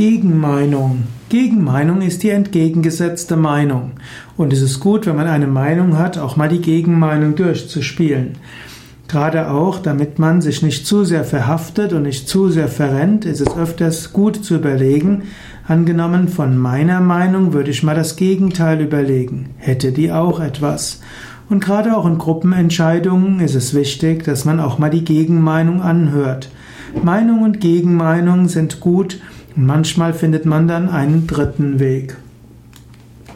Gegenmeinung. Gegenmeinung ist die entgegengesetzte Meinung. Und es ist gut, wenn man eine Meinung hat, auch mal die Gegenmeinung durchzuspielen. Gerade auch, damit man sich nicht zu sehr verhaftet und nicht zu sehr verrennt, ist es öfters gut zu überlegen, angenommen von meiner Meinung würde ich mal das Gegenteil überlegen. Hätte die auch etwas? Und gerade auch in Gruppenentscheidungen ist es wichtig, dass man auch mal die Gegenmeinung anhört. Meinung und Gegenmeinung sind gut, Manchmal findet man dann einen dritten Weg.